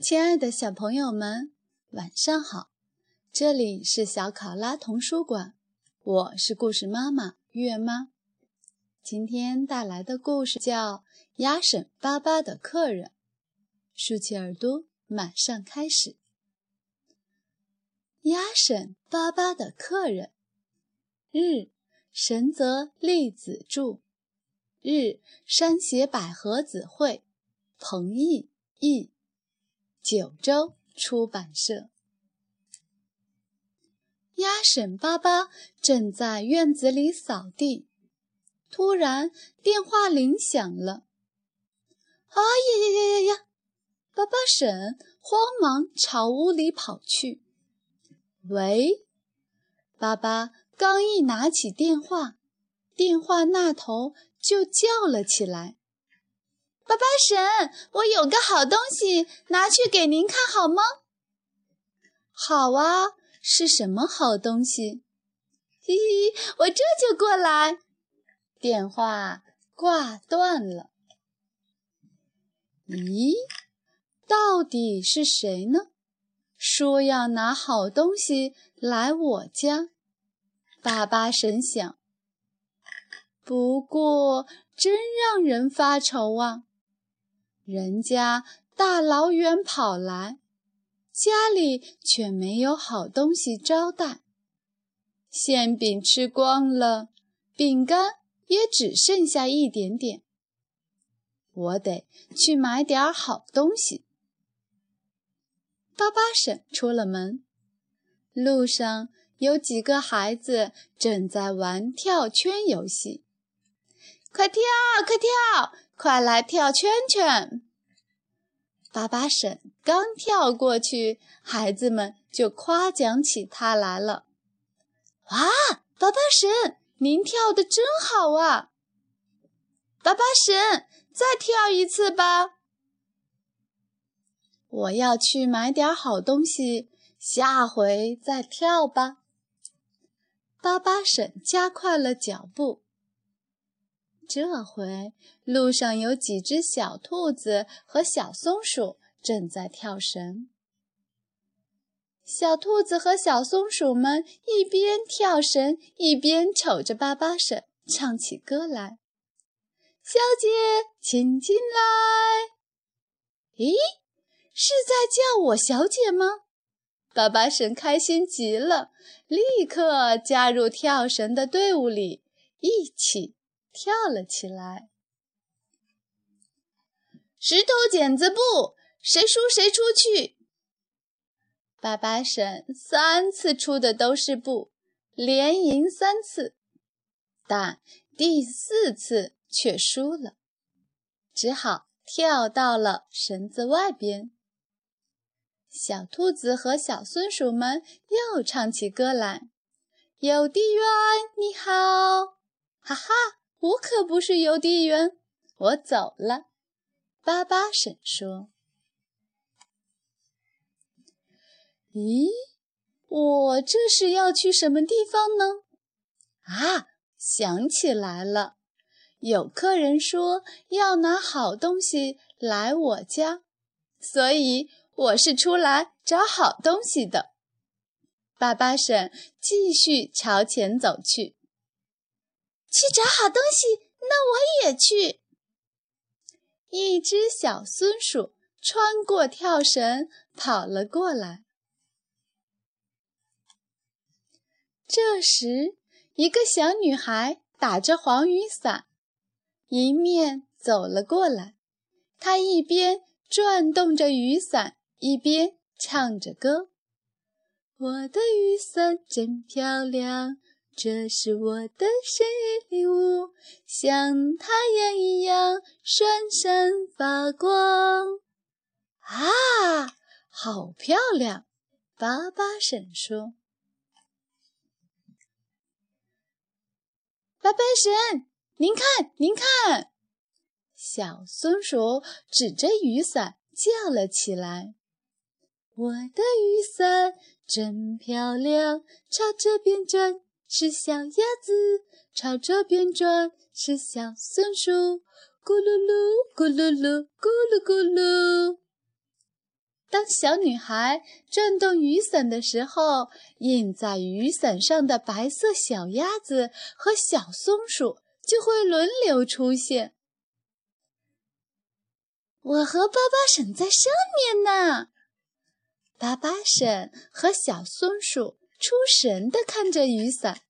亲爱的小朋友们，晚上好！这里是小考拉童书馆，我是故事妈妈月妈。今天带来的故事叫《鸭婶巴巴的客人》，竖起耳朵，马上开始。鸭婶巴巴的客人，日神泽利子著。日山胁百合子绘，彭毅译。九州出版社。鸭婶巴巴正在院子里扫地，突然电话铃响了。啊呀呀呀呀呀！巴巴婶慌忙朝屋里跑去。喂，巴巴刚一拿起电话，电话那头就叫了起来。巴巴神，我有个好东西，拿去给您看好吗？好啊，是什么好东西？嘿嘿，我这就过来。电话挂断了。咦，到底是谁呢？说要拿好东西来我家。巴巴神想。不过，真让人发愁啊。人家大老远跑来，家里却没有好东西招待。馅饼吃光了，饼干也只剩下一点点。我得去买点好东西。巴巴婶出了门，路上有几个孩子正在玩跳圈游戏。快跳，快跳！快来跳圈圈！巴巴婶刚跳过去，孩子们就夸奖起他来了。哇，巴巴婶，您跳的真好啊！巴巴婶，再跳一次吧。我要去买点好东西，下回再跳吧。巴巴婶加快了脚步。这回路上有几只小兔子和小松鼠正在跳绳。小兔子和小松鼠们一边跳绳，一边瞅着巴巴婶唱起歌来：“小姐，请进来。”咦，是在叫我小姐吗？巴巴婶开心极了，立刻加入跳绳的队伍里，一起。跳了起来。石头剪子布，谁输谁出去。巴巴婶三次出的都是布，连赢三次，但第四次却输了，只好跳到了绳子外边。小兔子和小松鼠们又唱起歌来：“邮递员你好，哈哈。”我可不是邮递员，我走了。巴巴婶说：“咦，我这是要去什么地方呢？”啊，想起来了，有客人说要拿好东西来我家，所以我是出来找好东西的。巴巴婶继续朝前走去。去找好东西，那我也去。一只小松鼠穿过跳绳，跑了过来。这时，一个小女孩打着黄雨伞，迎面走了过来。她一边转动着雨伞，一边唱着歌：“我的雨伞真漂亮。”这是我的生日礼物，像太阳一样闪闪发光。啊，好漂亮！巴巴婶说：“巴巴婶，您看，您看！”小松鼠指着雨伞叫了起来：“我的雨伞真漂亮，朝这边转。”是小鸭子朝这边转，是小松鼠咕噜噜咕噜噜咕噜咕噜。当小女孩转动雨伞的时候，印在雨伞上的白色小鸭子和小松鼠就会轮流出现。我和巴巴婶在上面呢。巴巴婶和小松鼠出神地看着雨伞。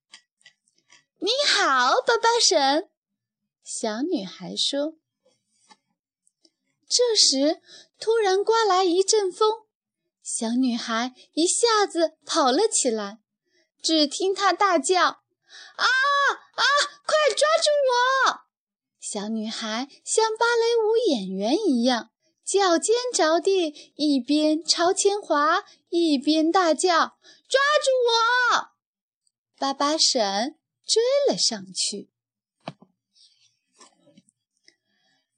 你好，巴巴神。小女孩说。这时，突然刮来一阵风，小女孩一下子跑了起来。只听她大叫：“啊啊！快抓住我！”小女孩像芭蕾舞演员一样，脚尖着地，一边朝前滑，一边大叫：“抓住我！”巴巴婶追了上去。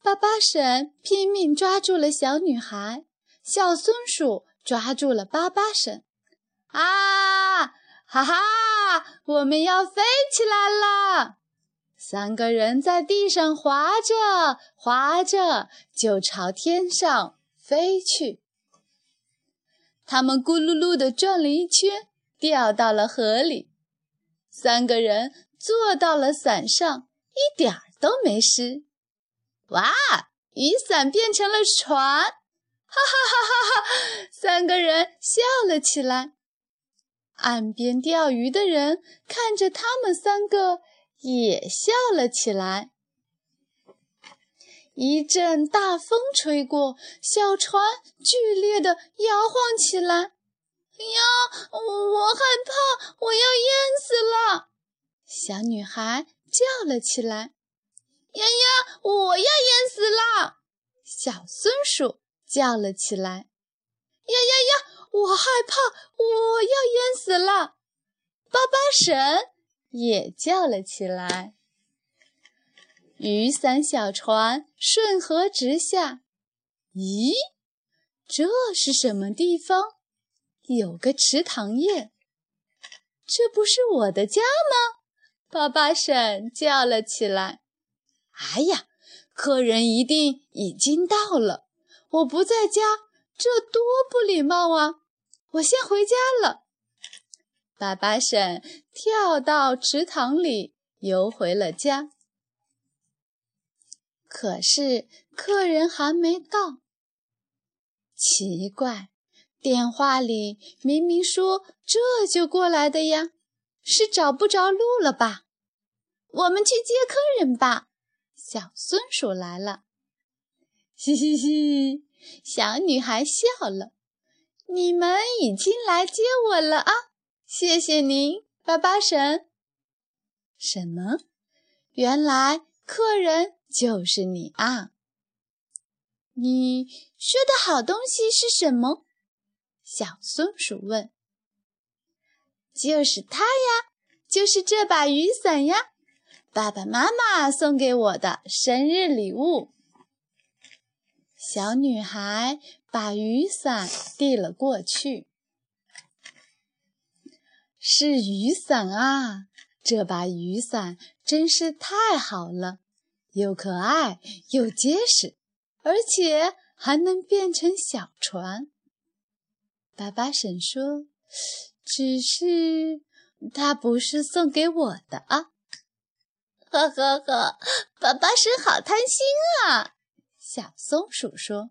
巴巴婶拼命抓住了小女孩，小松鼠抓住了巴巴婶。啊，哈哈，我们要飞起来了！三个人在地上滑着滑着，就朝天上飞去。他们咕噜噜地转了一圈，掉到了河里。三个人坐到了伞上，一点儿都没湿。哇！雨伞变成了船，哈哈哈哈哈！三个人笑了起来。岸边钓鱼的人看着他们三个，也笑了起来。一阵大风吹过，小船剧烈的摇晃起来。哎呀，我害怕，我要淹死了！小女孩叫了起来。呀呀！我要淹死了！小松鼠叫了起来。呀呀呀！我害怕，我要淹死了！巴巴神也叫了起来。雨伞小船顺河直下。咦，这是什么地方？有个池塘耶！这不是我的家吗？巴巴婶叫了起来。哎呀，客人一定已经到了，我不在家，这多不礼貌啊！我先回家了。爸爸婶跳到池塘里，游回了家。可是客人还没到，奇怪，电话里明明说这就过来的呀，是找不着路了吧？我们去接客人吧。小松鼠来了，嘻嘻嘻！小女孩笑了。你们已经来接我了啊！谢谢您，巴巴神。什么？原来客人就是你啊！你说的好东西是什么？小松鼠问。就是它呀，就是这把雨伞呀。爸爸妈妈送给我的生日礼物。小女孩把雨伞递了过去。是雨伞啊！这把雨伞真是太好了，又可爱又结实，而且还能变成小船。巴巴婶说：“只是它不是送给我的啊。”呵呵呵，巴巴婶好贪心啊！小松鼠说：“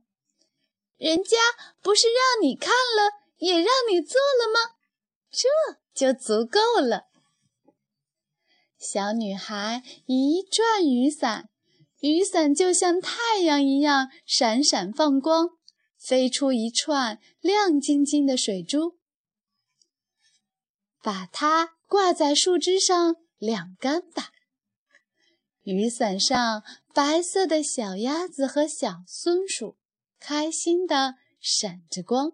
人家不是让你看了，也让你做了吗？这就足够了。”小女孩一转雨伞，雨伞就像太阳一样闪闪放光，飞出一串亮晶晶的水珠，把它挂在树枝上晾干吧。雨伞上白色的小鸭子和小松鼠，开心地闪着光，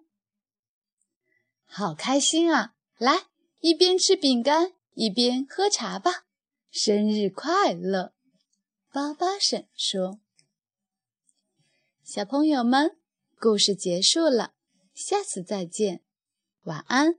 好开心啊！来，一边吃饼干一边喝茶吧，生日快乐！巴巴婶说：“小朋友们，故事结束了，下次再见，晚安。”